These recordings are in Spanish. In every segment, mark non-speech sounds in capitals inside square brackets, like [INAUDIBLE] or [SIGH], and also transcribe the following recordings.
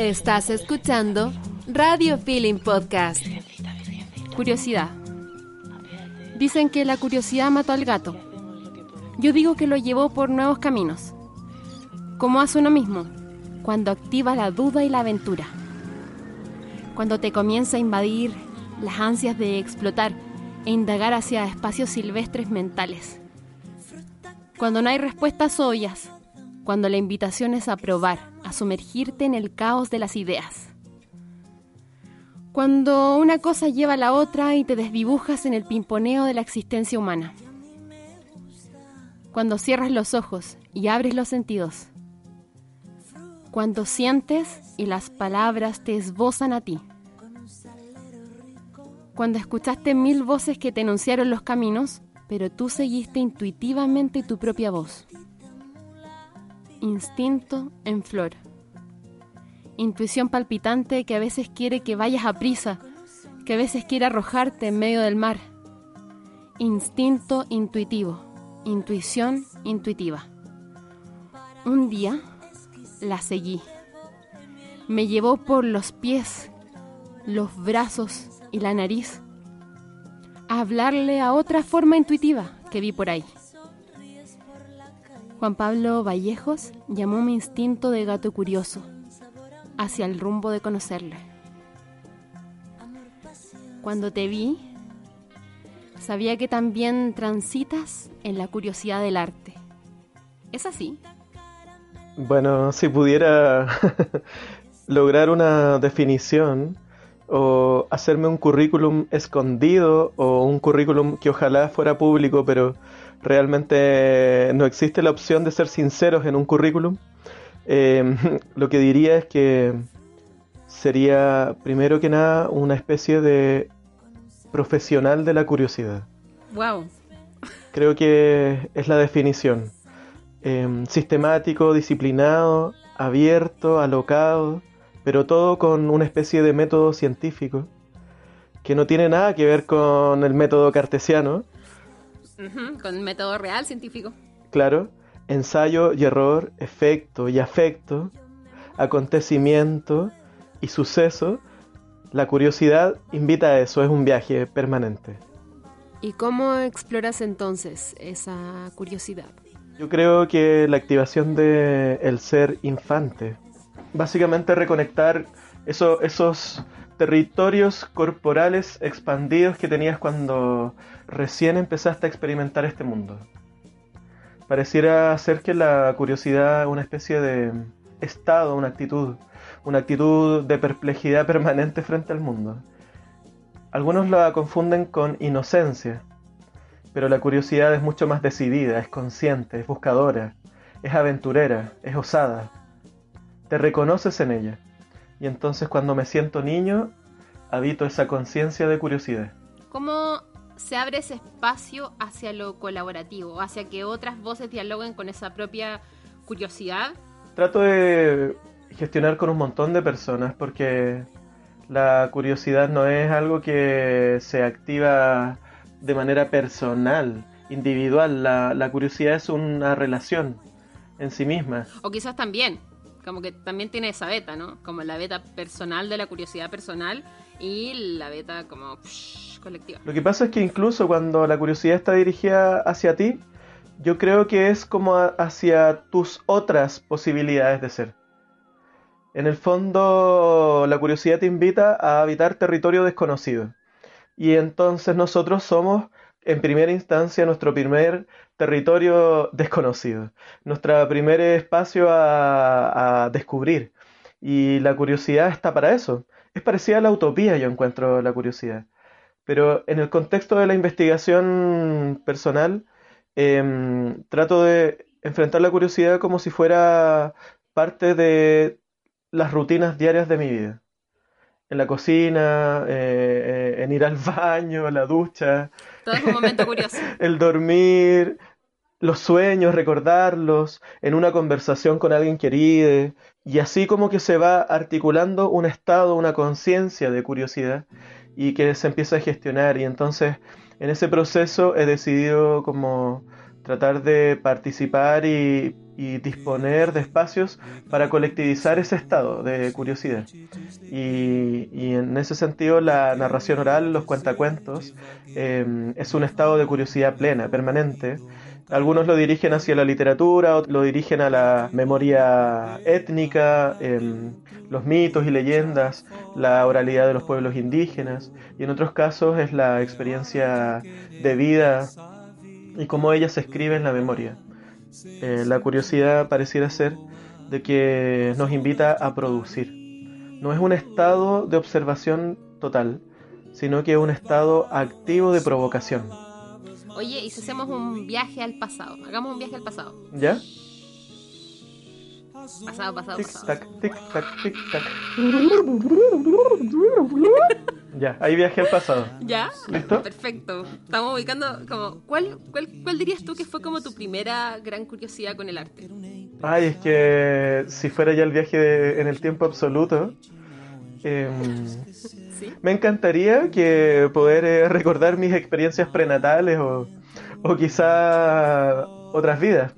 Estás escuchando Radio Feeling Podcast. Curiosidad. Dicen que la curiosidad mató al gato. Yo digo que lo llevó por nuevos caminos. Como hace uno mismo, cuando activa la duda y la aventura. Cuando te comienza a invadir las ansias de explotar e indagar hacia espacios silvestres mentales. Cuando no hay respuestas obvias, cuando la invitación es a probar, sumergirte en el caos de las ideas. Cuando una cosa lleva a la otra y te desdibujas en el pimponeo de la existencia humana. Cuando cierras los ojos y abres los sentidos. Cuando sientes y las palabras te esbozan a ti. Cuando escuchaste mil voces que te enunciaron los caminos, pero tú seguiste intuitivamente tu propia voz. Instinto en flor intuición palpitante que a veces quiere que vayas a prisa, que a veces quiere arrojarte en medio del mar. Instinto intuitivo, intuición intuitiva. Un día la seguí. Me llevó por los pies, los brazos y la nariz a hablarle a otra forma intuitiva que vi por ahí. Juan Pablo Vallejos llamó mi instinto de gato curioso hacia el rumbo de conocerle. Cuando te vi, sabía que también transitas en la curiosidad del arte. ¿Es así? Bueno, si pudiera [LAUGHS] lograr una definición o hacerme un currículum escondido o un currículum que ojalá fuera público, pero realmente no existe la opción de ser sinceros en un currículum, Em, [LAUGHS] lo que diría es que sería, primero que nada, una especie de profesional de la curiosidad. Wow. Creo que es la definición. Em, sistemático, disciplinado, abierto, alocado, pero todo con una especie de método científico que no tiene nada que ver con el método cartesiano. Con el método real científico. Claro, ensayo y error, efecto y afecto, acontecimiento y suceso, la curiosidad invita a eso, es un viaje permanente. ¿Y cómo exploras entonces esa curiosidad? Yo creo que la activación del el ser infante, básicamente reconectar esos territorios corporales expandidos que tenías cuando recién empezaste a experimentar este mundo. Pareciera ser que la curiosidad es una especie de estado, una actitud, una actitud de perplejidad [LAUGHS] permanente frente al mundo. Algunos la confunden con inocencia, pero la curiosidad es mucho más decidida, es consciente, es buscadora, es aventurera, es osada. Te reconoces en ella. Y entonces cuando me siento niño, habito esa conciencia de curiosidad. ¿Cómo se abre ese espacio hacia lo colaborativo, hacia que otras voces dialoguen con esa propia curiosidad. Trato de gestionar con un montón de personas porque la curiosidad no es algo que se activa de manera personal, individual. La, la curiosidad es una relación en sí misma. O quizás también, como que también tiene esa beta, ¿no? Como la beta personal de la curiosidad personal y la beta como colectiva. Lo que pasa es que incluso cuando la curiosidad está dirigida hacia ti, yo creo que es como hacia tus otras posibilidades de ser. En el fondo, la curiosidad te invita a habitar territorio desconocido. Y entonces nosotros somos, en primera instancia, nuestro primer territorio desconocido, nuestro primer espacio a descubrir. Y la curiosidad está para eso es parecida a la utopía, yo encuentro la curiosidad. Pero en el contexto de la investigación personal, em, trato de enfrentar la curiosidad como si fuera parte de las rutinas diarias de mi vida. En la cocina, eh, eh, en ir al [LAUGHS] baño, a la ducha. Todo es un momento curioso. [LAUGHS] el dormir, los sueños, recordarlos, en una conversación con alguien querido, y así como que se va articulando un estado, una conciencia de curiosidad y que se empieza a gestionar y entonces en ese proceso he decidido como tratar de participar y, y disponer de espacios para colectivizar ese estado de curiosidad. Y, en ese sentido la narración oral, los cuentacuentos, eh, es un estado de curiosidad plena, permanente. Algunos lo dirigen hacia la literatura, otros lo dirigen a la memoria étnica, em, los mitos y leyendas, la oralidad de los pueblos indígenas, y en otros casos es la experiencia de vida y cómo ella se escribe en la memoria. Eh, la curiosidad pareciera ser de que nos invita a producir. No es un estado de observación total, sino que es un estado activo de provocación. Oye, ¿y si hacemos un viaje al pasado? Hagamos un viaje al pasado. ¿Ya? Pasado, pasado, tic, pasado. Tac, tic, tac, tic, tac. Ya, ahí viaje al pasado. ¿Ya? ¿Listo? Perfecto. Estamos ubicando como... ¿cuál, cuál, cuál dirías tú que fue como tu primera gran curiosidad con el arte? Ay, es que si fuera ya el viaje de- en el tiempo absoluto, em, ¿Sí? me encantaría que poder eh, recordar mis experiencias prenatales o, o quizá otras vidas.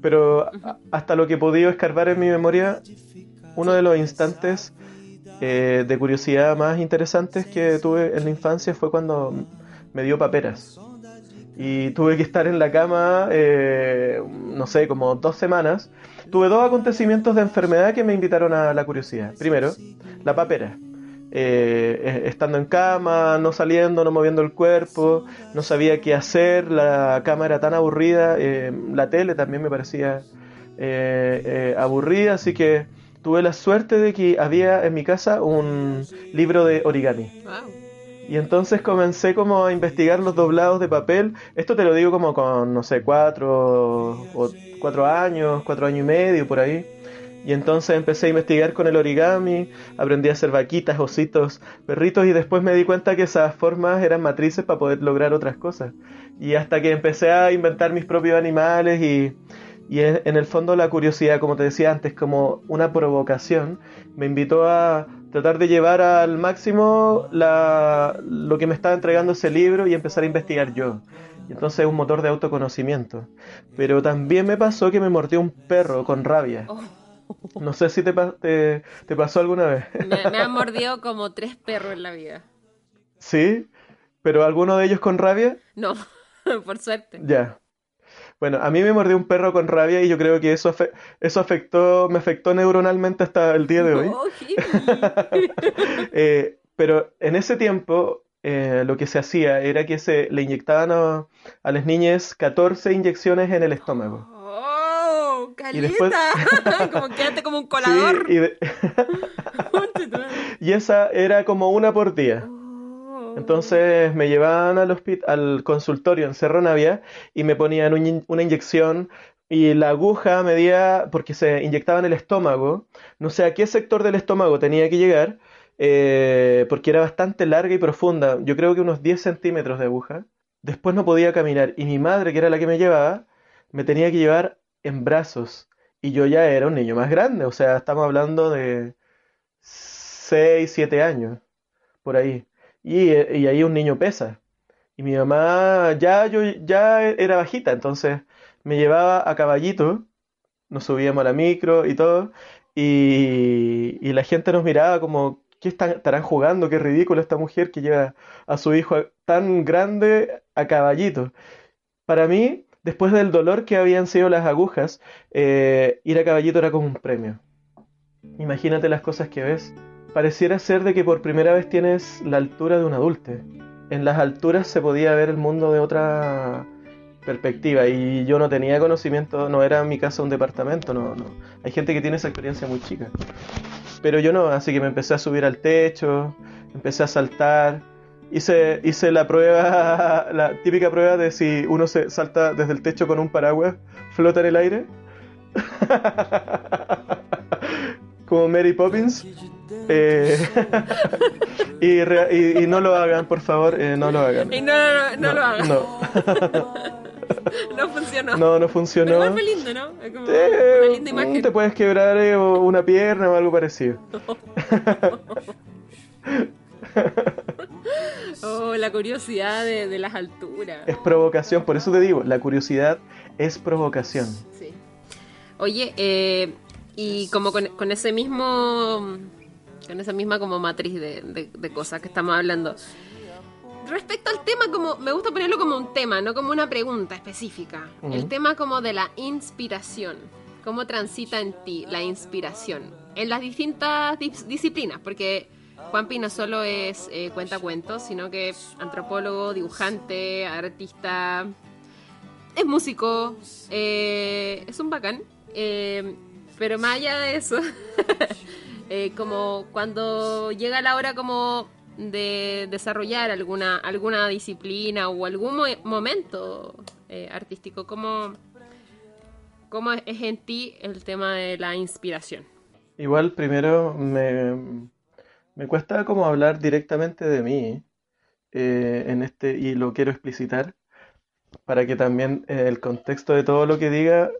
Pero hasta lo que he podido escarbar en mi memoria, uno de los instantes eh, de curiosidad más interesantes que tuve en la infancia fue cuando me dio paperas. Y tuve que estar en la cama, eh, no sé, como dos semanas. Tuve dos acontecimientos de enfermedad que me invitaron a la curiosidad. Primero, la papera. Eh, eh, estando en cama, no saliendo, no moviendo el cuerpo, no sabía qué hacer, la cama era tan aburrida, eh, la tele también me parecía eh, eh, aburrida, así que tuve la suerte de que había en mi casa un libro de origami. Wow. Y entonces comencé como a investigar los doblados de papel. Esto te lo digo como con, no sé, cuatro, o cuatro años, cuatro años y medio por ahí. Y entonces empecé a investigar con el origami, aprendí a hacer vaquitas, ositos, perritos y después me di cuenta que esas formas eran matrices para poder lograr otras cosas. Y hasta que empecé a inventar mis propios animales y, y en el fondo la curiosidad, como te decía antes, como una provocación, me invitó a tratar de llevar al máximo lo que me estaba entregando ese libro y empezar a investigar yo. Y entonces es un motor de autoconocimiento. Pero también me pasó que me mordió un perro con rabia. Oh, [LAUGHS] No sé si te, pa- te, te pasó alguna vez. me, me han mordido como tres perros en la vida. ¿Sí? ¿Pero alguno de ellos con rabia? No, [LAUGHS] por suerte. Ya. Bueno, a mí me mordió un perro con rabia y yo creo que eso, afe- eso afectó, me afectó neuronalmente hasta el día de hoy. Oh. [LAUGHS] Eh, pero en ese tiempo eh, lo que se hacía era que se le inyectaban a, a las niñas 14 inyecciones en el estómago. Y después- ¡Caleta! [LAUGHS] como quédate como un colador. Sí, y, de- [LAUGHS] esa era como una por día. Oh. Entonces me llevaban al, al consultorio en Cerro Navia y me ponían un in- una inyección y la aguja medía, porque se inyectaba en el estómago, no sé a qué sector del estómago tenía que llegar, eh, porque era bastante larga y profunda, yo creo que unos 10 centímetros de aguja. Después no podía caminar y mi madre, que era la que me llevaba, me tenía que llevar en brazos y yo ya era un niño más grande, o sea, estamos hablando de 6, 7 años, por ahí. Y, y ahí un niño pesa. Y mi mamá ya, yo, ya era bajita, entonces me llevaba a caballito, nos subíamos a la micro y todo, y, y la gente nos miraba como, ¿qué están, estarán jugando? Qué ridículo esta mujer que lleva a su hijo tan grande a caballito. Para mí, después del dolor que habían sido las agujas, eh, ir a caballito era como un premio. Imagínate las cosas que ves. Pareciera ser de que por primera vez tienes la altura de un adulte. En las alturas se podía ver el mundo de otra perspectiva y yo no tenía conocimiento, no era en mi casa un departamento, no, no. Hay gente que tiene esa experiencia muy chica. Pero yo no, así que me empecé a subir al techo, empecé a saltar, hice, hice la prueba, [LAUGHS] la típica prueba de si uno se salta desde el techo con un paraguas, flota en el aire. [LAUGHS] Como Mary Poppins. Eh, [LAUGHS] y, rea- y- y no lo hagan, por favor, eh, no lo hagan. Y no, no, no, no lo hagas. No, No funcionó. no, no Pero funcionó. igual fue lindo, ¿no? Es como Eh, una linda imagen. te puedes quebrar eh, una pierna o algo parecido. Oh, la curiosidad de, de las alturas. Es provocación, por eso te digo, la curiosidad es provocación. Sí. Oye, eh, y como con, ese mismo, con esa misma como matriz de, cosas que estamos hablando. Respecto al tema, como me gusta ponerlo como un tema, no como una pregunta específica. El tema como de la inspiración. ¿Cómo transita en ti la inspiración? En las distintas disciplinas, porque Juanpi no solo es eh, cuenta cuentos, sino que es antropólogo, dibujante, artista, es músico, eh, es un bacán. Eh, pero más allá de eso, [LAUGHS] eh, como cuando llega la hora como de desarrollar alguna, alguna disciplina o algún momento artístico, ¿cómo, ¿cómo es en ti el tema de la inspiración? Igual primero me, me cuesta como hablar directamente de mí eh, en este y lo quiero explicitar para que también el contexto de todo lo que diga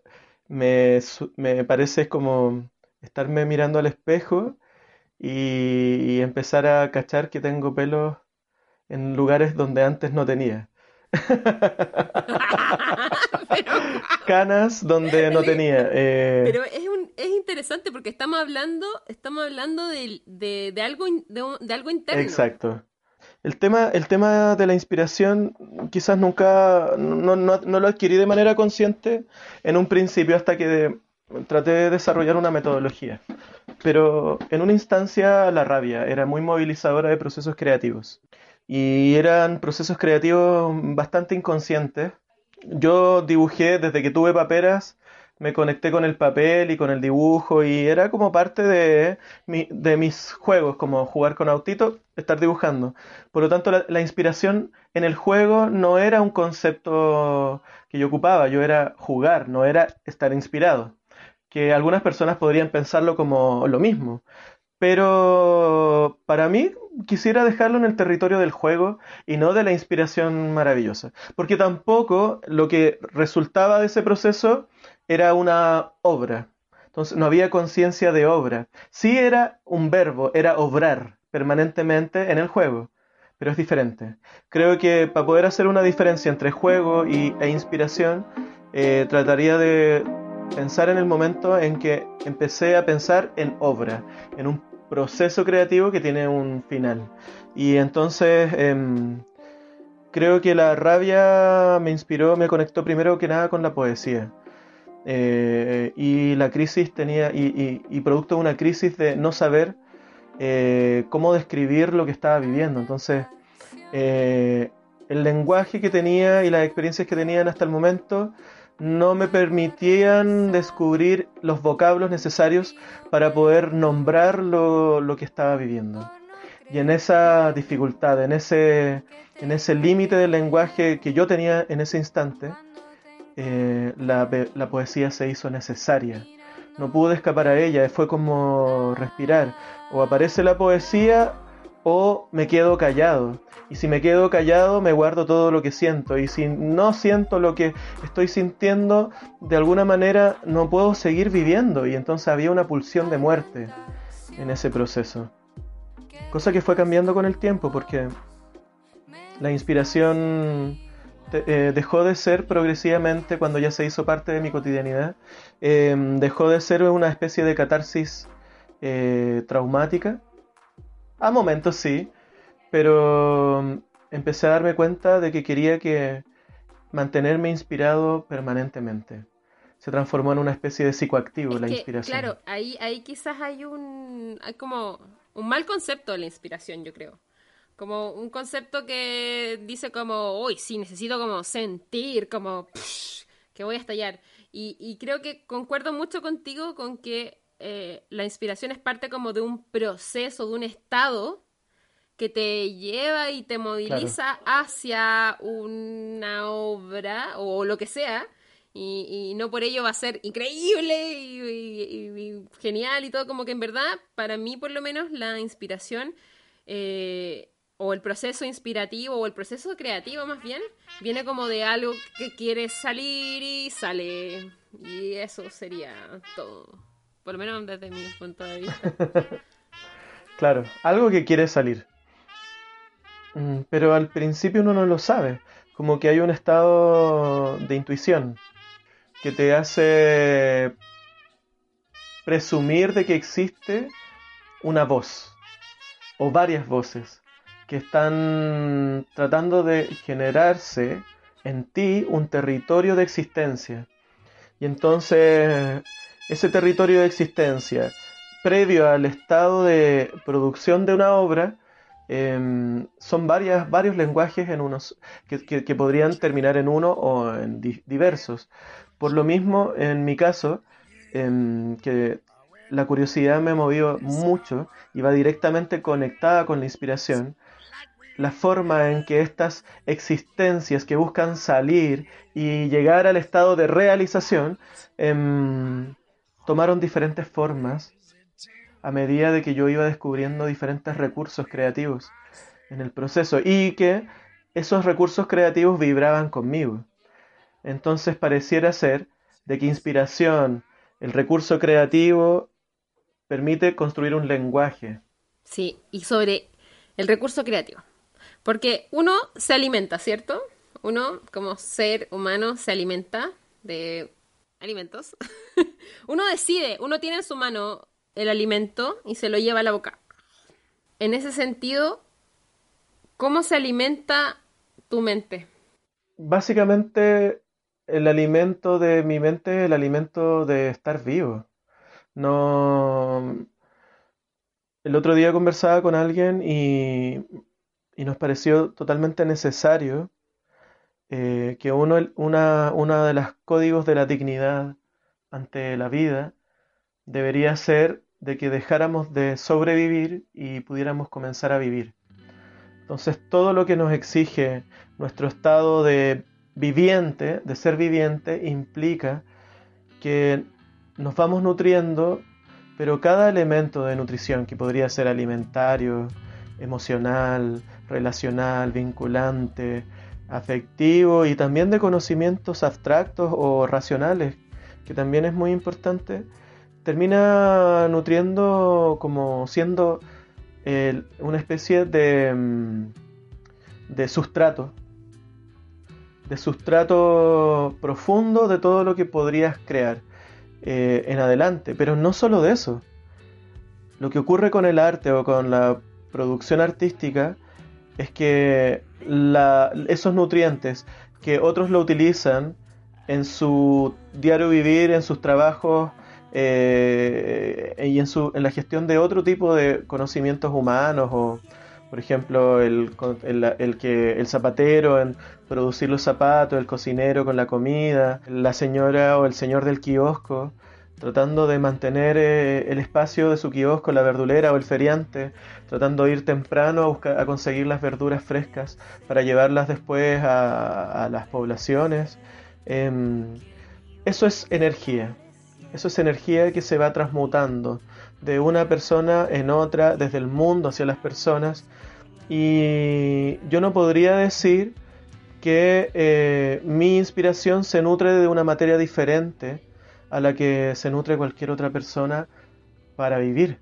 me, me parece como estarme mirando al espejo y, empezar a cachar que tengo pelos en lugares donde antes no tenía. [LAUGHS] Canas donde no tenía. Eh. Pero es, es interesante porque estamos hablando, estamos hablando de, de, algo, de, algo interno. Exacto. El tema, el tema de la inspiración quizás nunca, no, lo adquirí de manera consciente en un principio hasta que traté de desarrollar una metodología. Pero en una instancia la rabia era muy movilizadora de procesos creativos. Y eran procesos creativos bastante inconscientes. Yo dibujé desde que tuve paperas me conecté con el papel y con el dibujo y era como parte de, de mis juegos, como jugar con autito, estar dibujando. Por lo tanto, la, inspiración en el juego no era un concepto que yo ocupaba, yo era jugar, no era estar inspirado. Que algunas personas podrían pensarlo como lo mismo. Pero para mí quisiera dejarlo en el territorio del juego y no de la inspiración maravillosa. Porque tampoco lo que resultaba de ese proceso era una obra. Entonces no había conciencia de obra. Sí era un verbo, era obrar permanentemente en el juego, pero es diferente. Creo que para poder hacer una diferencia entre juego y, e inspiración, eh, trataría de pensar en el momento en que empecé a pensar en obra, en un proceso creativo que tiene un final. Y entonces em, creo que la rabia me inspiró, me conectó primero que nada con la poesía. Eh, y la crisis tenía, y, producto de una crisis de no saber eh, cómo describir lo que estaba viviendo. Entonces, eh, el lenguaje que tenía y las experiencias que tenían hasta el momento no me permitían descubrir los vocablos necesarios para poder nombrar lo, lo que estaba viviendo. Y en esa dificultad, en ese, en ese límite del lenguaje que yo tenía en ese instante, eh, la, poesía se hizo necesaria. No pude escapar a ella, fue como respirar. O aparece la poesía o me quedo callado. Y si me quedo callado, me guardo todo lo que siento. Y si no siento lo que estoy sintiendo, de alguna manera no puedo seguir viviendo. Y entonces había una pulsión de muerte en ese proceso. Cosa que fue cambiando con el tiempo, porque la inspiración eh, dejó de ser progresivamente cuando ya se hizo parte de mi cotidianidad, em, dejó de ser una especie de catarsis eh, traumática. A momentos sí, pero em, empecé a darme cuenta de que quería que mantenerme inspirado permanentemente. Se transformó en una especie de psicoactivo la inspiración. Claro, ahí, ahí quizás hay un hay como un mal concepto de la inspiración, yo creo. Como un concepto que dice como, uy, sí, necesito como sentir, como que voy a estallar. Y, creo que concuerdo mucho contigo con que eh, la inspiración es parte como de un proceso, de un estado que te lleva y te moviliza hacia una obra o lo que sea. Y, no por ello va a ser increíble y, genial y todo, como que en verdad, para mí por lo menos, la inspiración eh, o el proceso inspirativo o el proceso creativo más bien, viene como de algo que quiere salir y sale. Y eso sería todo. Por lo menos desde mi punto de vista. [LAUGHS] claro, algo que quiere salir. Mm, pero al principio uno no lo sabe. Como que hay un estado de intuición que te hace presumir de que existe una voz o varias voces que están tratando de generarse en ti un territorio de existencia. Y entonces ese territorio de existencia, previo al estado de producción de una obra, em, son varias, varios lenguajes en unos, que, podrían terminar en uno o en diversos. Por lo mismo, en mi caso, em, que la curiosidad me movió mucho y va directamente conectada con la inspiración, la forma en que estas existencias que buscan salir y llegar al estado de realización em, tomaron diferentes formas a medida de que yo iba descubriendo diferentes recursos creativos en el proceso y que esos recursos creativos vibraban conmigo. Entonces pareciera ser de que inspiración, el recurso creativo, permite construir un lenguaje. Sí, y sobre el recurso creativo. Porque uno se alimenta, ¿cierto? Uno, como ser humano, se alimenta de alimentos. [LAUGHS] uno decide, uno tiene en su mano el alimento y se lo lleva a la boca. En ese sentido, ¿cómo se alimenta tu mente? Básicamente, el alimento de mi mente es el alimento de estar vivo. No. El otro día conversaba con alguien y y nos pareció totalmente necesario eh, que uno, una, una de los códigos de la dignidad ante la vida debería ser de que dejáramos de sobrevivir y pudiéramos comenzar a vivir. Entonces todo lo que nos exige nuestro estado de viviente, de ser viviente, implica que nos vamos nutriendo, pero cada elemento de nutrición, que podría ser alimentario, emocional, relacional, vinculante, afectivo y también de conocimientos abstractos o racionales, que también es muy importante, termina nutriendo como siendo una especie de, mm, de sustrato, de sustrato profundo de todo lo que podrías crear eh, en adelante, pero no solo de eso. Lo que ocurre con el arte o con la producción artística es que esos nutrientes que otros lo utilizan en su diario vivir, en sus trabajos eh, y en, su, en la gestión de otro tipo de conocimientos humanos o por ejemplo el, el, que el zapatero en producir los zapatos, el cocinero con la comida, la señora o el señor del kiosco tratando de mantener eh, el espacio de su kiosco, la verdulera o el feriante, tratando de ir temprano a, buscar, a conseguir las verduras frescas para llevarlas después a, las poblaciones. Em, eso es energía, eso es energía que se va transmutando de una persona en otra, desde el mundo hacia las personas. Y yo no podría decir que eh, mi inspiración se nutre de una materia diferente a la que se nutre cualquier otra persona para vivir.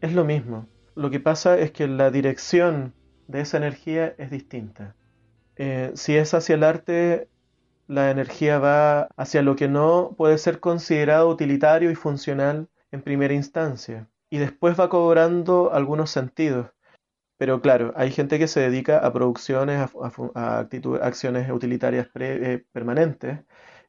Es lo mismo. Lo que pasa es que la dirección de esa energía es distinta. Eh, si es hacia el arte, la energía va hacia lo que no puede ser considerado utilitario y funcional en primera instancia. Y después va cobrando algunos sentidos. Pero claro, hay gente que se dedica a producciones, a, acciones utilitarias eh, permanentes,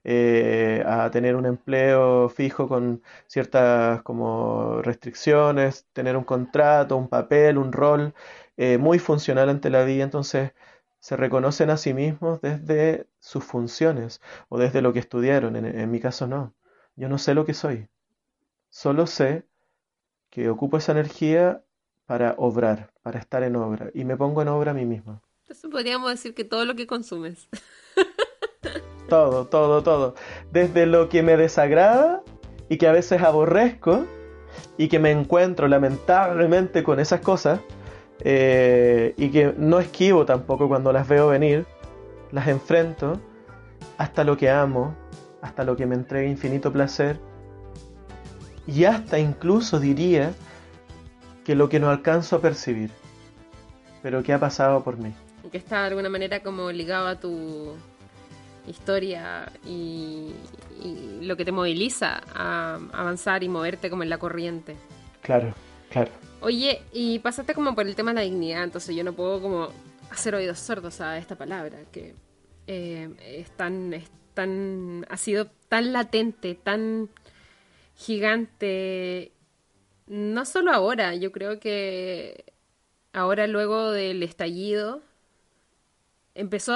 eh, a tener un empleo fijo con ciertas como restricciones, tener un contrato, un papel, un rol eh, muy funcional ante la vida, entonces se reconocen a sí mismos desde sus funciones o desde lo que estudiaron. En, mi caso no, yo no sé lo que soy, solo sé que ocupo esa energía para obrar, para estar en obra y me pongo en obra a mí mismo. Entonces podríamos decir que todo lo que consumes. [LAUGHS] todo, todo, todo. Desde lo que me desagrada y que a veces aborrezco y que me encuentro lamentablemente con esas cosas eh, y que no esquivo tampoco cuando las veo venir, las enfrento hasta lo que amo, hasta lo que me entrega infinito placer y hasta incluso diría que lo que no alcanzo a percibir, pero que ha pasado por mí. Que está de alguna manera como ligado a tu historia y, lo que te moviliza a avanzar y moverte como en la corriente. Claro, claro. Oye, y pasaste como por el tema de la dignidad, entonces yo no puedo como hacer oídos sordos a esta palabra, que eh, es tan, es tan, ha sido tan latente, tan gigante, no solo ahora, yo creo que ahora luego del estallido empezó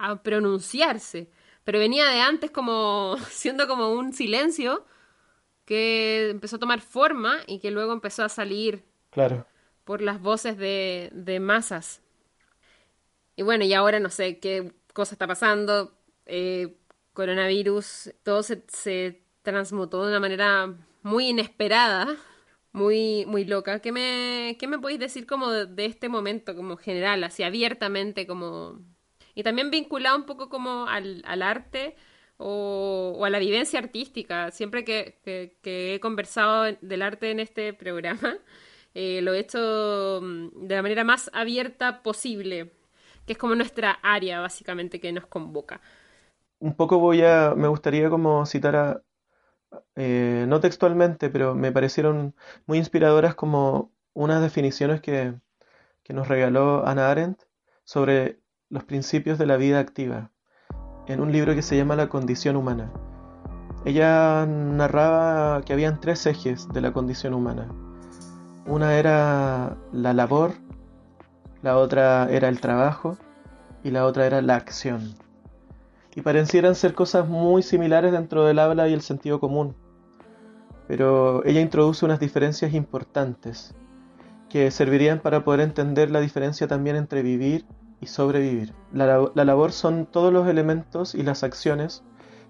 a, pronunciarse, pero venía de antes como [LAUGHS] siendo como un silencio que empezó a tomar forma y que luego empezó a salir claro. por las voces de, de masas. Y bueno, y ahora no sé qué cosa está pasando, eh, coronavirus, todo se, se, transmutó de una manera muy inesperada, muy, muy loca. ¿Qué me, qué me podéis decir como de, este momento, como general, así abiertamente, como... Y también vinculado un poco como al, al arte o, o, a la vivencia artística. Siempre que, que, he conversado del arte en este programa, [LAUGHS] eh, lo he hecho mm, de la manera más abierta posible que es como nuestra área básicamente que nos convoca. Un poco voy a, me gustaría como citar a, eh, no textualmente, pero me parecieron muy inspiradoras como unas definiciones que, que nos regaló Ana Arendt sobre los principios de la vida activa en un libro que se llama La condición humana. Ella narraba que habían tres ejes de la condición humana. Una era la labor, la otra era el trabajo y la otra era la acción. Y parecieran ser cosas muy similares dentro del habla y el sentido común. Pero ella introduce unas diferencias importantes que servirían para poder entender la diferencia también entre vivir y sobrevivir. La, labor son todos los elementos y las acciones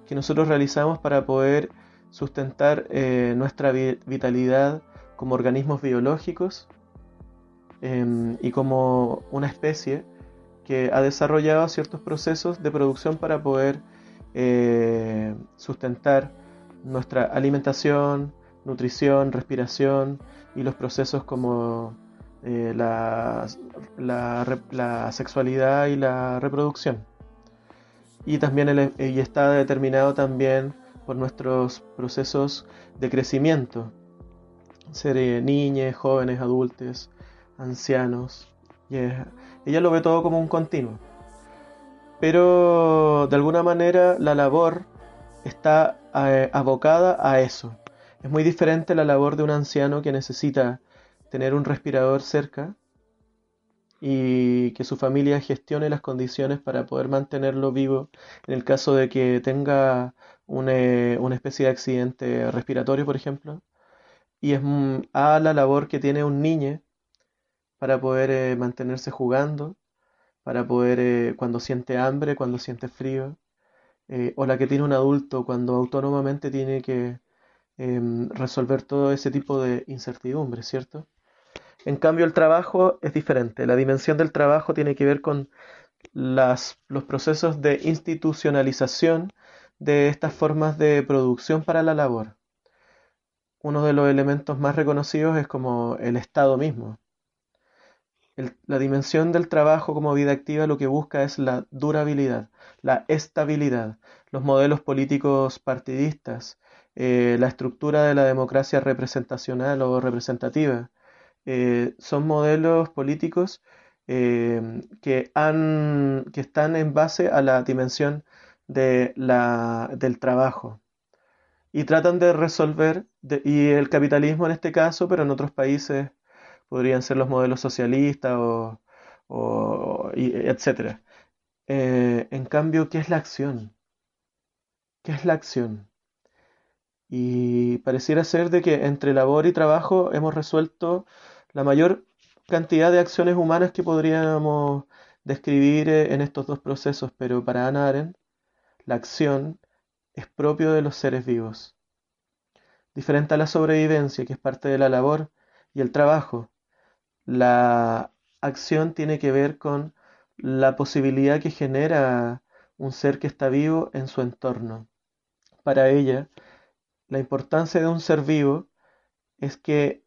que nosotros realizamos para poder sustentar eh, nuestra vitalidad como organismos biológicos Em, y como una especie que ha desarrollado ciertos procesos de producción para poder eh, sustentar nuestra alimentación, nutrición, respiración y los procesos como eh, la, la, sexualidad y la reproducción. Y también y está determinado también por nuestros procesos de crecimiento, ser eh, niñas, jóvenes, adultos, ancianos. Ella lo ve todo como un continuo. Pero de alguna manera la labor está eh, abocada a eso. Es muy diferente la labor de un anciano que necesita tener un respirador cerca y que su familia gestione las condiciones para poder mantenerlo vivo en el caso de que tenga una, una especie de accidente respiratorio, por ejemplo. Y es mm, a la labor que tiene un niño para poder eh, mantenerse jugando, para poder eh, cuando siente hambre, cuando siente frío, eh, o la que tiene un adulto cuando autónomamente tiene que em, resolver todo ese tipo de incertidumbre, ¿cierto? En cambio, el trabajo es diferente. La dimensión del trabajo tiene que ver con los procesos de institucionalización de estas formas de producción para la labor. Uno de los elementos más reconocidos es como el Estado mismo la dimensión del trabajo como vida activa lo que busca es la durabilidad, la estabilidad. Los modelos políticos partidistas, eh, la estructura de la democracia representacional o representativa, eh, son modelos políticos eh, que, han, que están en base a la dimensión de la, del trabajo y tratan de resolver, y el capitalismo en este caso, pero en otros países podrían ser los modelos socialistas o, o etcétera. Eh, en cambio, ¿qué es la acción? ¿Qué es la acción? Y pareciera ser de que entre labor y trabajo hemos resuelto la mayor cantidad de acciones humanas que podríamos describir eh, en estos dos procesos, pero para Ana Arendt, la acción es propio de los seres vivos. Diferente a la sobrevivencia, que es parte de la labor, y el trabajo, la acción tiene que ver con la posibilidad que genera un ser que está vivo en su entorno. Para ella, la importancia de un ser vivo es que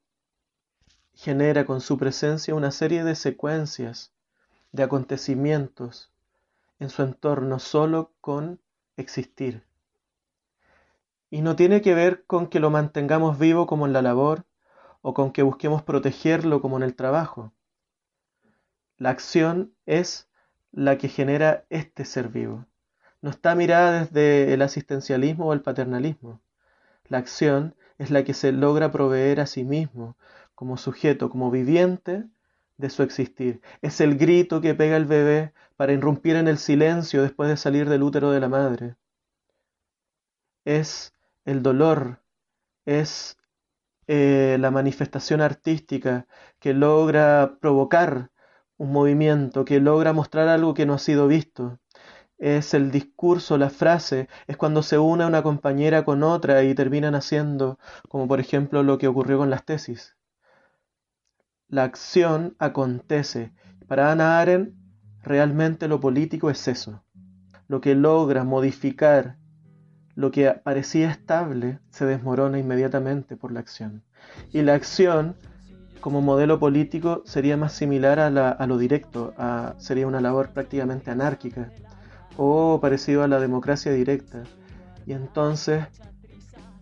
genera con su presencia una serie de secuencias, de acontecimientos, en su entorno solo con existir. Y no tiene que ver con que lo mantengamos vivo como en la labor o con que busquemos protegerlo como en el trabajo. La acción es la que genera este ser vivo. No está mirada desde el asistencialismo o el paternalismo. La acción es la que se logra proveer a sí mismo como sujeto, como viviente de su existir. Es el grito que pega el bebé para irrumpir en el silencio después de salir del útero de la madre. Es el dolor, es eh, la manifestación artística que logra provocar un movimiento, que logra mostrar algo que no ha sido visto. Es el discurso, la frase, es cuando se une una compañera con otra y terminan haciendo, como por ejemplo lo que ocurrió con las tesis. La acción acontece. Para Ana Arendt, realmente lo político es eso. Lo que logra modificar lo que parecía estable se desmorona inmediatamente por la acción. Y la acción, como modelo político, sería más similar a, lo directo, sería una labor prácticamente anárquica o parecido a la democracia directa. Y entonces,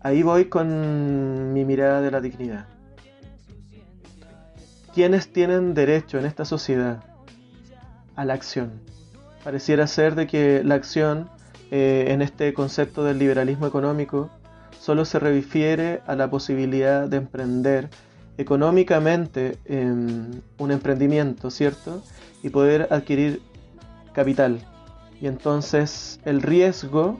ahí voy con mi mirada de la dignidad. ¿Quiénes tienen derecho en esta sociedad a la acción? Pareciera ser de que la acción eh, en este concepto del liberalismo económico solo se refiere a la posibilidad de emprender económicamente un emprendimiento, ¿cierto? Y poder adquirir capital. Y entonces el riesgo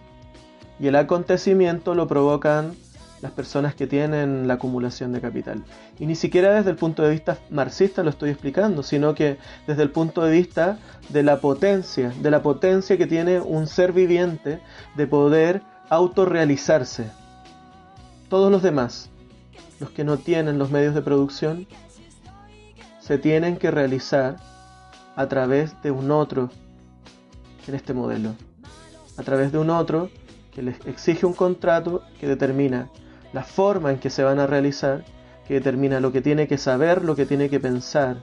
y el acontecimiento lo provocan las personas que tienen la acumulación de capital. Y ni siquiera desde el punto de vista marxista lo estoy explicando, sino que desde el punto de vista de la potencia, de la potencia que tiene un ser viviente de poder autorrealizarse. Todos los demás, los que no tienen los medios de producción, se tienen que realizar a través de un otro en este modelo. A través de un otro que les exige un contrato que determina la forma en que se van a realizar, que determina lo que tiene que saber, lo que tiene que pensar.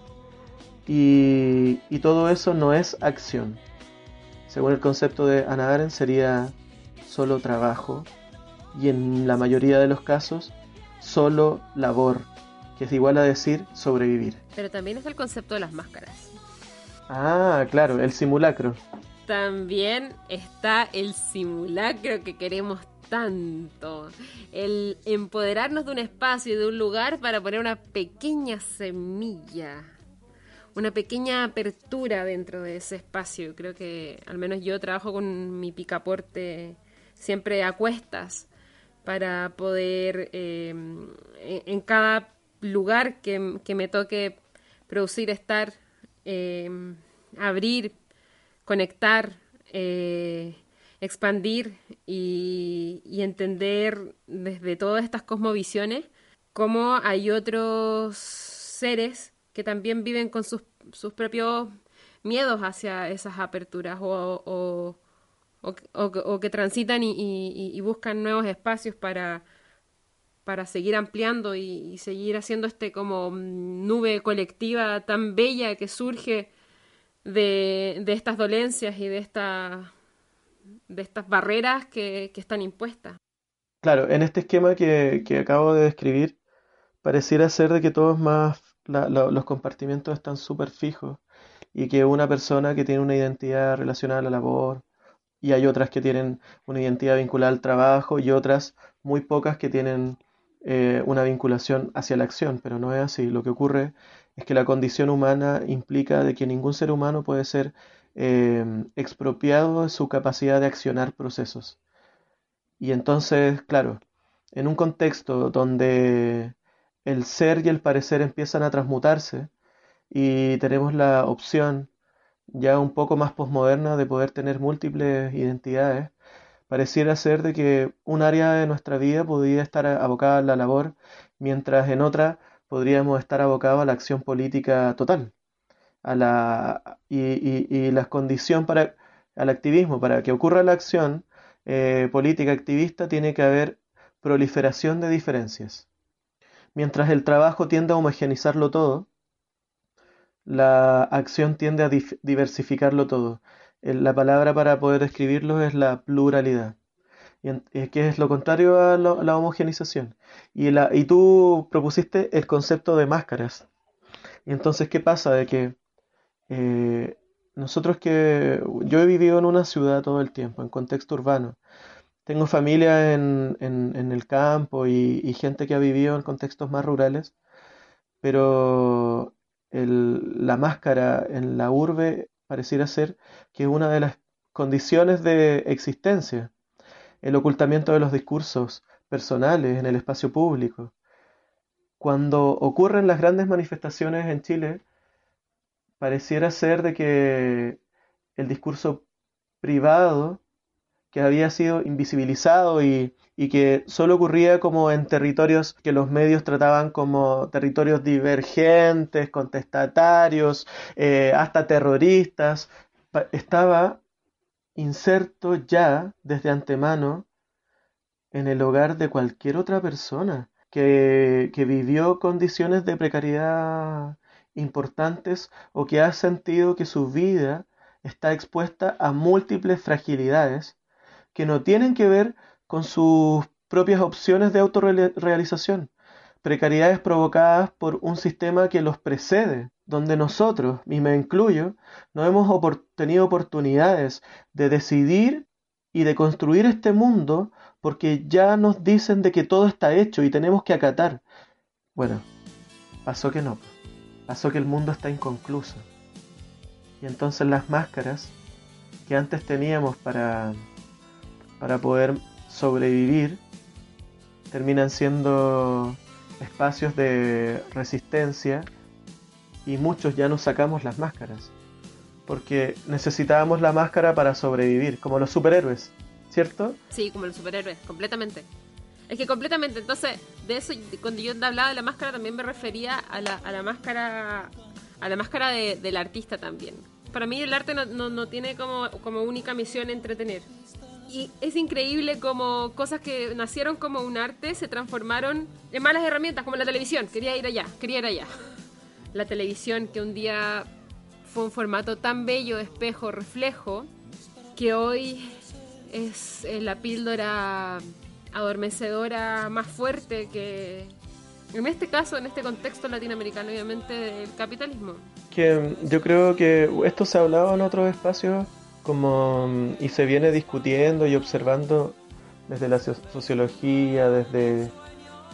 Y, todo eso no es acción. Según el concepto de Ana Arendt sería solo trabajo y en la mayoría de los casos solo labor, que es igual a decir sobrevivir. Pero también es el concepto de las máscaras. Ah, claro, el simulacro. También está el simulacro que queremos tanto. El empoderarnos de un espacio y de un lugar para poner una pequeña semilla, una pequeña apertura dentro de ese espacio. Creo que al menos yo trabajo con mi picaporte siempre a cuestas para poder eh, en cada lugar que, me toque producir, estar, eh, abrir, conectar. Eh, expandir y, entender desde todas estas cosmovisiones cómo hay otros seres que también viven con sus, sus propios miedos hacia esas aperturas o, o, que transitan y, buscan nuevos espacios para, para seguir ampliando y, seguir haciendo este como nube colectiva tan bella que surge de, de estas dolencias y de esta de estas barreras que, están impuestas. Claro, en este esquema que, acabo de describir, pareciera ser de que todos más los compartimentos están súper fijos y que una persona que tiene una identidad relacionada a la labor y hay otras que tienen una identidad vinculada al trabajo y otras muy pocas que tienen eh, una vinculación hacia la acción, pero no es así. Lo que ocurre es que la condición humana implica de que ningún ser humano puede ser Em, expropiado de su capacidad de accionar procesos. Y entonces, claro, en un contexto donde el ser y el parecer empiezan a transmutarse y tenemos la opción ya un poco más posmoderna de poder tener múltiples identidades, pareciera ser de que un área de nuestra vida podría estar abocada a la labor, mientras en otra podríamos estar abocados a la acción política total a la, y, la condición para al activismo, para que ocurra la acción eh, política activista, tiene que haber proliferación de diferencias. Mientras el trabajo tiende a homogeneizarlo todo, la acción tiende a diversificarlo todo. la palabra para poder describirlos es la pluralidad, y, que es lo contrario a, la homogenización. Y, la, y tú propusiste el concepto de máscaras. Y entonces, ¿qué pasa? De que eh, nosotros que yo he vivido en una ciudad todo el tiempo, en contexto urbano, tengo familia en, el campo y, gente que ha vivido en contextos más rurales, pero la máscara en la urbe pareciera ser que es una de las condiciones de existencia, el ocultamiento de los discursos personales en el espacio público. Cuando ocurren las grandes manifestaciones en Chile, pareciera ser de que el discurso privado que había sido invisibilizado y, que solo ocurría como en territorios que los medios trataban como territorios divergentes, contestatarios, eh, hasta terroristas, estaba inserto ya desde antemano en el hogar de cualquier otra persona que, que vivió condiciones de precariedad importantes o que ha sentido que su vida está expuesta a múltiples fragilidades que no tienen que ver con sus propias opciones de autorrealización, precariedades provocadas por un sistema que los precede, donde nosotros, y me incluyo, no hemos tenido oportunidades de decidir y de construir este mundo porque ya nos dicen de que todo está hecho y tenemos que acatar. Bueno, pasó que no, pasó que el mundo está inconcluso. Y entonces las máscaras que antes teníamos para para poder sobrevivir terminan siendo espacios de resistencia y muchos ya nos sacamos las máscaras porque necesitábamos la máscara para sobrevivir, como los superhéroes, ¿cierto? Sí, como los superhéroes, completamente. Es que completamente, entonces, de eso, cuando yo hablaba de la máscara, también me refería a la, a la máscara, a la máscara del artista también. Para mí el arte no, no, no tiene como, como única misión entretener, y es increíble como cosas que nacieron como un arte se transformaron en malas herramientas, como la televisión. Quería ir allá, quería ir allá. La televisión que un día fue un formato tan bello, espejo, reflejo, que hoy es la píldora adormecedora más fuerte que, en este caso, en este contexto latinoamericano, obviamente, del capitalismo. Que yo creo que esto se ha hablado en otros espacios como y se viene discutiendo y observando desde la sociología, desde,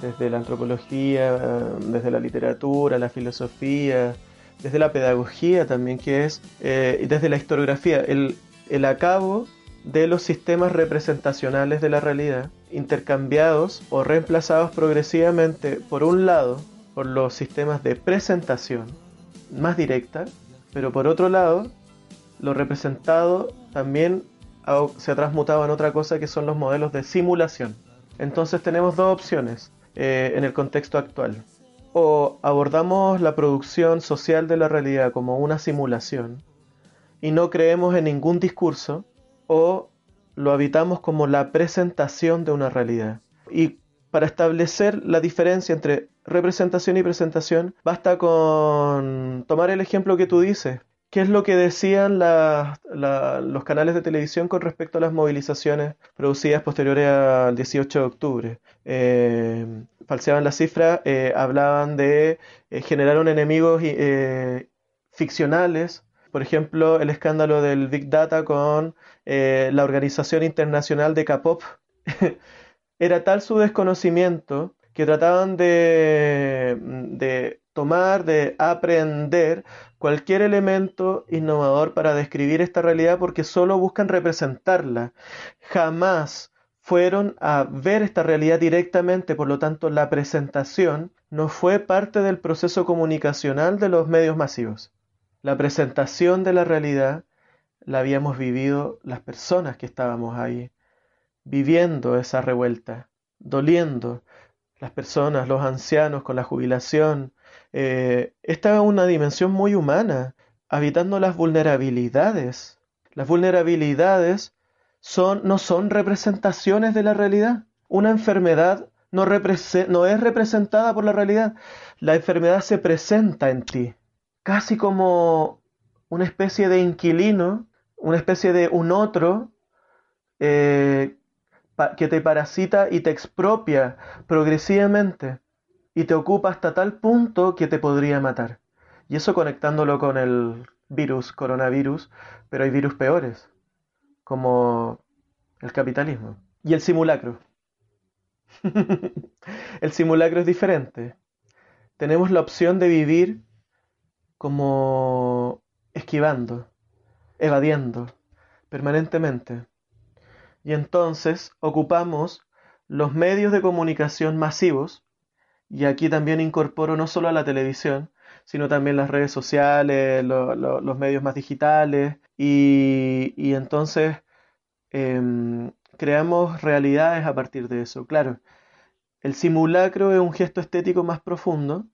desde la antropología, desde la literatura, la filosofía, desde la pedagogía también, que es, eh, desde la historiografía, el, el acabo de los sistemas representacionales de la realidad, intercambiados o reemplazados progresivamente, por un lado, por los sistemas de presentación más directa, pero por otro lado, lo representado también se ha transmutado en otra cosa que son los modelos de simulación. Entonces tenemos dos opciones eh, en el contexto actual. O abordamos la producción social de la realidad como una simulación y no creemos en ningún discurso, o lo habitamos como la presentación de una realidad. Y para establecer la diferencia entre representación y presentación, basta con tomar el ejemplo que tú dices, ¿Qué es lo que decían los canales de televisión con respecto a las movilizaciones producidas posteriores al 18 de octubre? Eh, falseaban las cifras, eh, hablaban de eh, generaron enemigos ficcionales, por ejemplo, el escándalo del Big Data con la Organización Internacional de K-Pop. [LAUGHS] Era tal su desconocimiento que trataban de tomar, de aprender cualquier elemento innovador para describir esta realidad porque solo buscan representarla. Jamás fueron a ver esta realidad directamente, por lo tanto la presentación no fue parte del proceso comunicacional de los medios masivos. La presentación de la realidad la habíamos vivido las personas que estábamos ahí, viviendo esa revuelta, doliendo, las personas, los ancianos con la jubilación, eh, esta es una dimensión muy humana, habitando las vulnerabilidades. Las vulnerabilidades son, no son representaciones de la realidad. Una enfermedad no, no es representada por la realidad. La enfermedad se presenta en ti, casi como una especie de inquilino, una especie de un otro eh, que te parasita y te expropia progresivamente y te ocupa hasta tal punto que te podría matar. Y eso conectándolo con el virus, coronavirus, pero hay virus peores, como el capitalismo. Y el simulacro. [LAUGHS] el simulacro es diferente. Tenemos la opción de vivir como esquivando, evadiendo permanentemente. Y entonces ocupamos los medios de comunicación masivos, y aquí también incorporo no solo a la televisión, sino también las redes sociales, los medios más digitales, y, entonces em, creamos realidades a partir de eso. Claro, el simulacro es un gesto estético más profundo,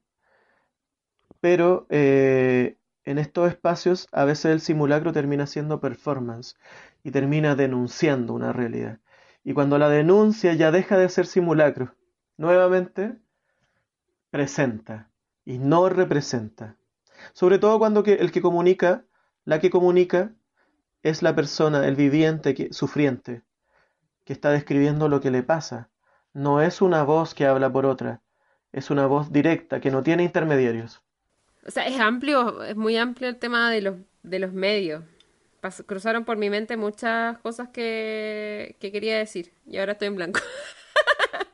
pero eh, en estos espacios a veces el simulacro termina siendo performance y termina denunciando una realidad. Y cuando la denuncia ya deja de ser simulacro, nuevamente presenta y no representa. Sobre todo cuando el que comunica, la que comunica, es la persona, el viviente, que, sufriente, que está describiendo lo que le pasa. No es una voz que habla por otra, es una voz directa, que no tiene intermediarios. O sea, es amplio, es muy amplio el tema de los, de los medios. cruzaron por mi mente muchas cosas que, quería decir y ahora estoy en blanco. [LAUGHS]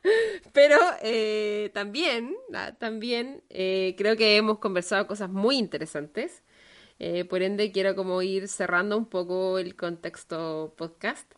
[LAUGHS] Pero eh, también, ah, también eh, creo que hemos conversado cosas muy interesantes. Eh, por ende, quiero como ir cerrando un poco el contexto podcast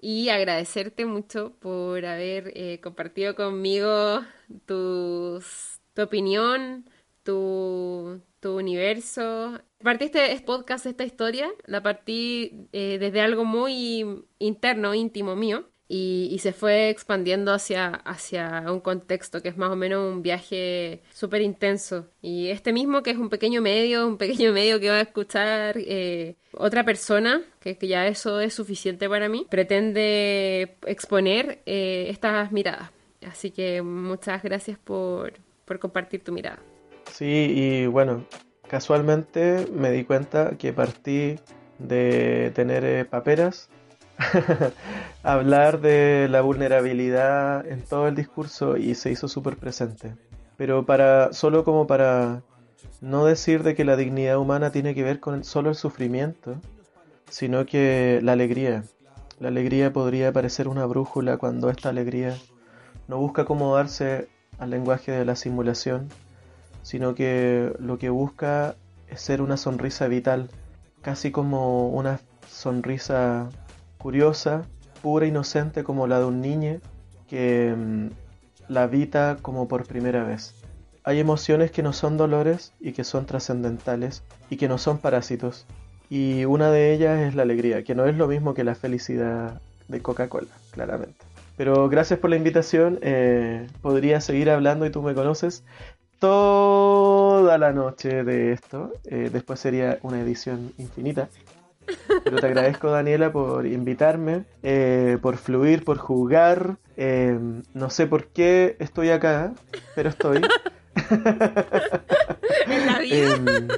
y agradecerte mucho por haber compartido conmigo tus, tu opinión, tu, tu universo. Partiste este podcast, esta historia, la partí eh, desde algo muy interno, íntimo mío, y, se fue expandiendo hacia, hacia un contexto que es más o menos un viaje súper intenso. Y este mismo, que es un pequeño medio, un pequeño medio que va a escuchar eh, otra persona, que, ya eso es suficiente para mí, pretende exponer eh, estas miradas. Así que muchas gracias por, por compartir tu mirada. Sí, y bueno, casualmente me di cuenta que partí de tener eh, paperas, [LAUGHS] hablar de la vulnerabilidad en todo el discurso y se hizo súper presente. Pero para, solo como para no decir de que la dignidad humana tiene que ver con solo el sufrimiento, sino que la alegría. La alegría podría parecer una brújula cuando esta alegría no busca acomodarse al lenguaje de la simulación, sino que lo que busca es ser una sonrisa vital, casi como una sonrisa curiosa, pura, inocente como la de un niño que mm, la habita como por primera vez. Hay emociones que no son dolores y que son trascendentales y que no son parásitos. Y una de ellas es la alegría, que no es lo mismo que la felicidad de Coca-Cola, claramente. Pero gracias por la invitación. Eh, podría seguir hablando y tú me conoces toda la noche de esto. Eh, después sería una edición infinita. Pero te agradezco, Daniela, por invitarme, eh, por fluir, por jugar. Eh, no sé por qué estoy acá, pero estoy. [LAUGHS] ¿En la vida? Em, [LAUGHS]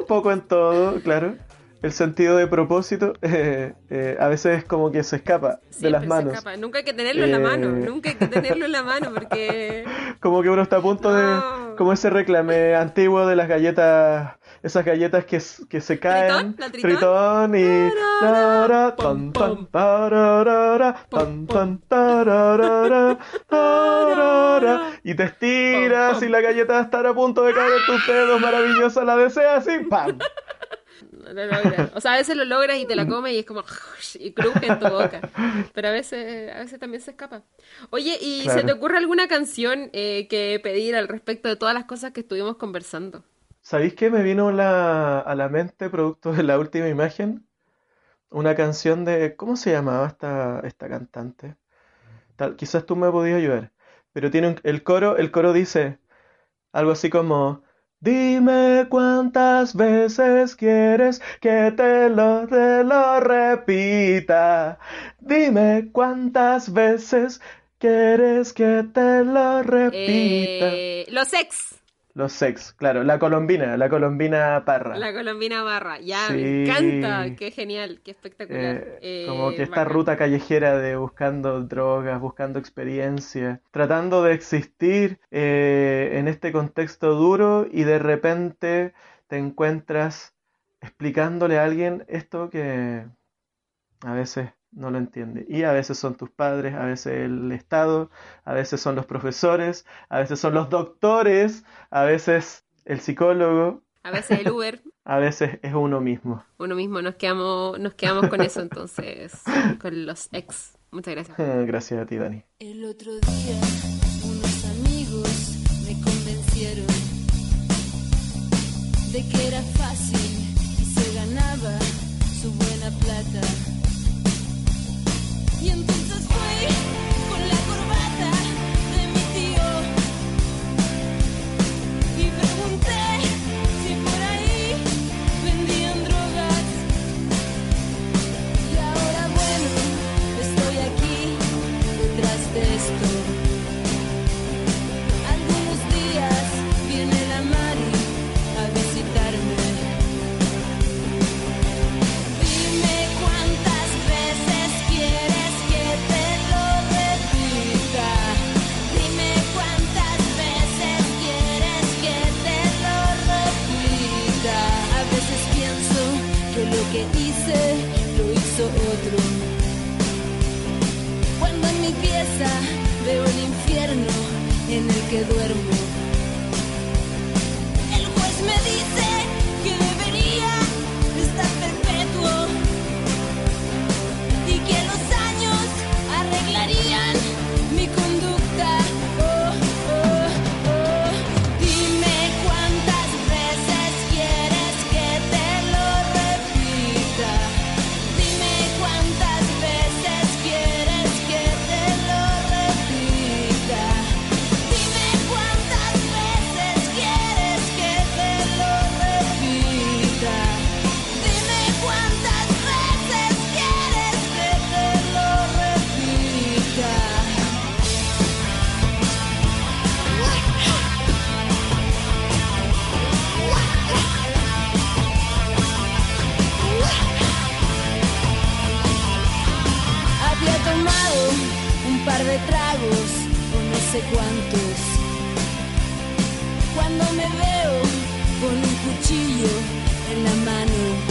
un poco en todo, claro el sentido de propósito [LAUGHS] eh, eh, a veces es como que se escapa de las manos. Nunca hay que tenerlo en la mano, eh, nunca hay que tenerlo en la mano [LAUGHS] porque... Como que uno está a punto de... Como ese reclame antiguo de las galletas, esas galletas que, que se caen. ¿Tritón? Tritón y... Y te estiras y la galleta está a punto de caer en tus dedos, maravillosa, la deseas y ¡pam! [LAUGHS] O sea, a veces lo logras y te la comes y es como [LAUGHS] y cruje en tu boca. Pero a veces, a veces también se escapa. Oye, ¿y se te ocurre alguna canción eh, que pedir al respecto de todas las cosas que estuvimos conversando? ¿Sabéis qué me vino a la mente, producto de la última imagen? Una canción de. ¿Cómo se llamaba esta, esta cantante? Tal, quizás tú me podías ayudar. Pero tiene el coro, el coro dice algo así como Dime cuántas veces quieres que te lo, te lo repita. Dime cuántas veces quieres que te lo repita. Eh, los ex. Los sex, claro. La colombina, la colombina parra. La colombina barra, ya, me encanta. Qué genial, qué espectacular. Eh, como que esta ruta callejera de buscando drogas, buscando experiencia, tratando de existir eh, en este contexto duro y de repente te encuentras explicándole a alguien esto que a veces no lo entiende. Y a veces son tus padres, a veces el Estado, a veces son los profesores, a veces son los doctores, a veces el psicólogo. A veces el Uber. [LAUGHS] a veces es uno mismo. Uno mismo, nos quedamos, nos quedamos con eso entonces, [LAUGHS] con los ex. Muchas gracias. [LAUGHS] gracias a ti, Dani. El otro día unos amigos me convencieron de que era fácil y se ganaba su buena plata. Y entonces fui con par de tragos o no sé cuántos. Cuando me veo con un cuchillo en la mano.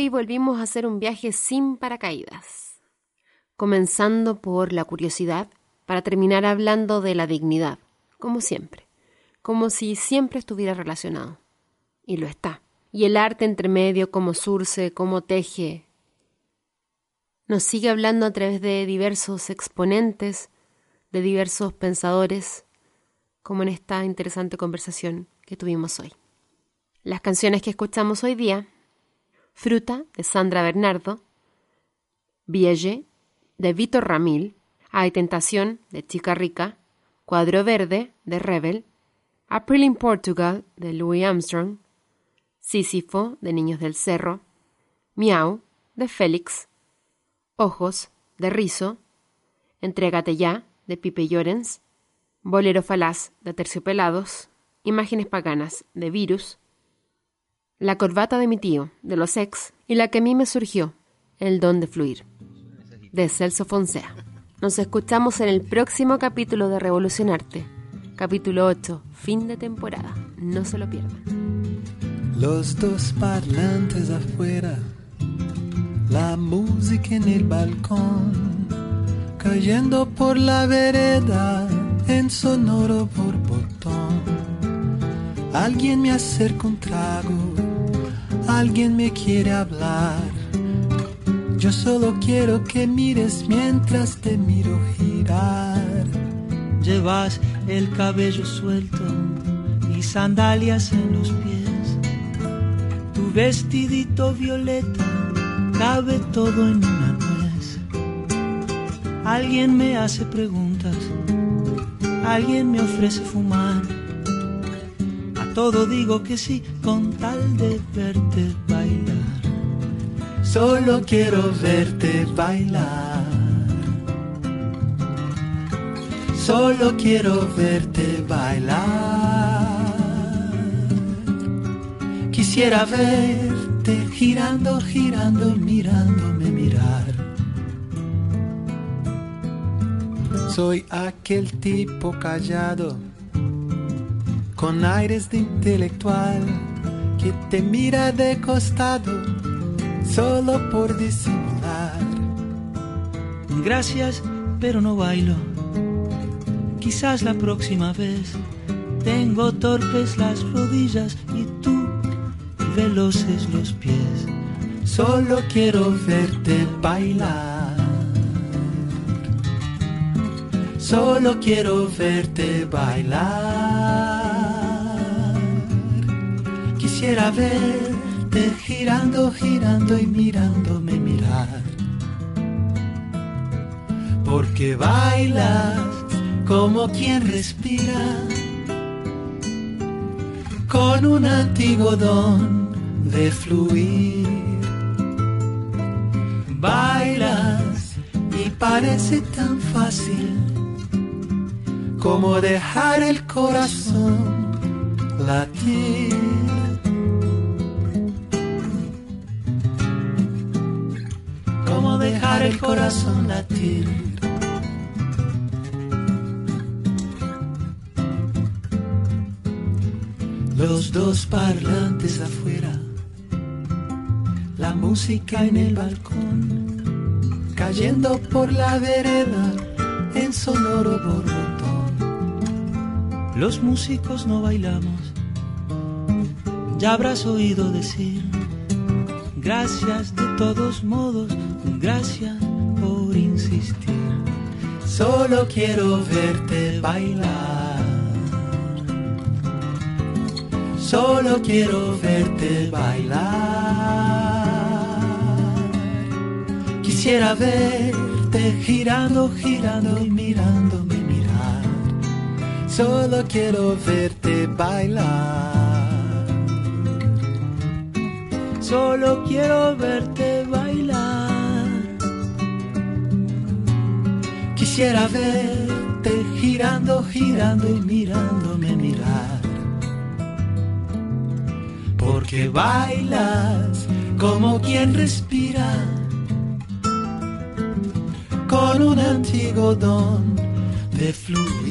Hoy volvimos a hacer un viaje sin paracaídas, comenzando por la curiosidad para terminar hablando de la dignidad, como siempre, como si siempre estuviera relacionado. Y lo está. Y el arte entre medio, como surce, como teje, nos sigue hablando a través de diversos exponentes, de diversos pensadores, como en esta interesante conversación que tuvimos hoy. Las canciones que escuchamos hoy día Fruta de Sandra Bernardo, Vielle de Vitor Ramil, Hay Tentación de Chica Rica, Cuadro Verde de Rebel, April in Portugal de Louis Armstrong, Sísifo de Niños del Cerro, Miau de Félix, Ojos de Rizo, Entrégate ya de Pipe Llorens, Bolero Falaz de Terciopelados, Imágenes Paganas de Virus, la corbata de mi tío, de los ex, y la que a mí me surgió, el don de fluir, de Celso Fonsea. Nos escuchamos en el próximo capítulo de Revolucionarte, capítulo 8, fin de temporada. No se lo pierdan. Los dos parlantes afuera, la música en el balcón, cayendo por la vereda en sonoro por botón. Alguien me acerca un trago, alguien me quiere hablar. Yo solo quiero que mires mientras te miro girar. Llevas el cabello suelto y sandalias en los pies. Tu vestidito violeta cabe todo en una nuez. Alguien me hace preguntas, alguien me ofrece fumar. Todo digo que sí con tal de verte bailar. Solo quiero verte bailar. Solo quiero verte bailar. Quisiera verte girando, girando, mirándome mirar. Soy aquel tipo callado, con aires de intelectual, que te mira de costado solo por disimular. Gracias, pero no bailo. Quizás la próxima vez tengo torpes las rodillas y tú veloces los pies. Solo quiero verte bailar. Solo quiero verte bailar. Quisiera verte girando, girando y mirándome mirar. Porque bailas como quien respira con un antiguo don de fluir. Bailas y parece tan fácil como dejar el corazón latir. El corazón latir. Los dos parlantes afuera, la música en el balcón, cayendo por la vereda en sonoro borbotón. Los músicos no bailamos. Ya habrás oído decir, gracias de todos modos, gracias por insistir. Solo quiero verte bailar. Solo quiero verte bailar. Quisiera verte girando, girando y mirándome mirar. Solo quiero verte bailar. Solo quiero verte Quisiera verte girando, girando y mirándome mirar. Porque bailas como quien respira con un antiguo don de fluir.